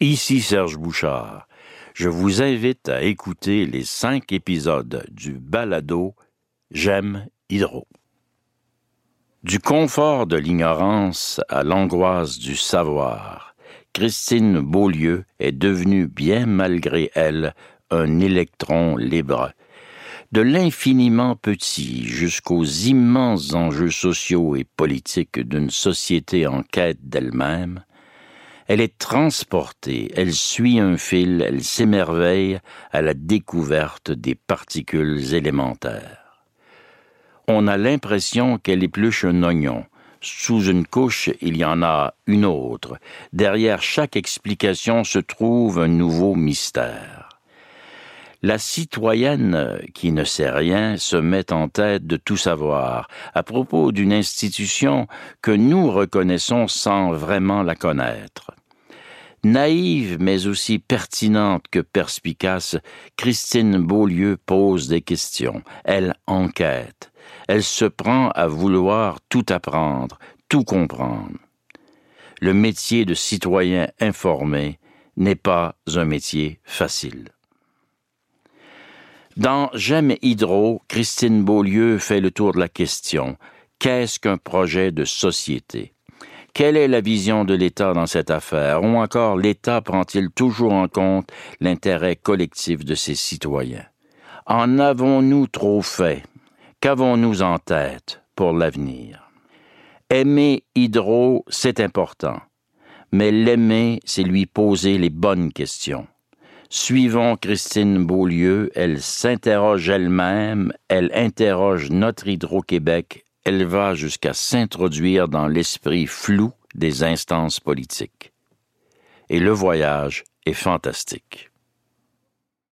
Ici Serge Bouchard. Je vous invite à écouter les cinq épisodes du balado J'aime Hydro. Du confort de l'ignorance à l'angoisse du savoir, Christine Beaulieu est devenue, bien malgré elle, un électron libre. De l'infiniment petit jusqu'aux immenses enjeux sociaux et politiques d'une société en quête d'elle-même, elle est transportée, elle suit un fil, elle s'émerveille à la découverte des particules élémentaires. On a l'impression qu'elle épluche un oignon. Sous une couche, il y en a une autre. Derrière chaque explication se trouve un nouveau mystère. La citoyenne qui ne sait rien se met en tête de tout savoir à propos d'une institution que nous reconnaissons sans vraiment la connaître. Naïve mais aussi pertinente que perspicace, Christine Beaulieu pose des questions, elle enquête, elle se prend à vouloir tout apprendre, tout comprendre. Le métier de citoyen informé n'est pas un métier facile. Dans J'aime Hydro, Christine Beaulieu fait le tour de la question Qu'est-ce qu'un projet de société? Quelle est la vision de l'État dans cette affaire? Ou encore, l'État prend-il toujours en compte l'intérêt collectif de ses citoyens? En avons-nous trop fait? Qu'avons-nous en tête pour l'avenir? Aimer Hydro, c'est important, mais l'aimer, c'est lui poser les bonnes questions. Suivons Christine Beaulieu, elle s'interroge elle-même, elle interroge notre Hydro-Québec elle va jusqu'à s'introduire dans l'esprit flou des instances politiques. Et le voyage est fantastique.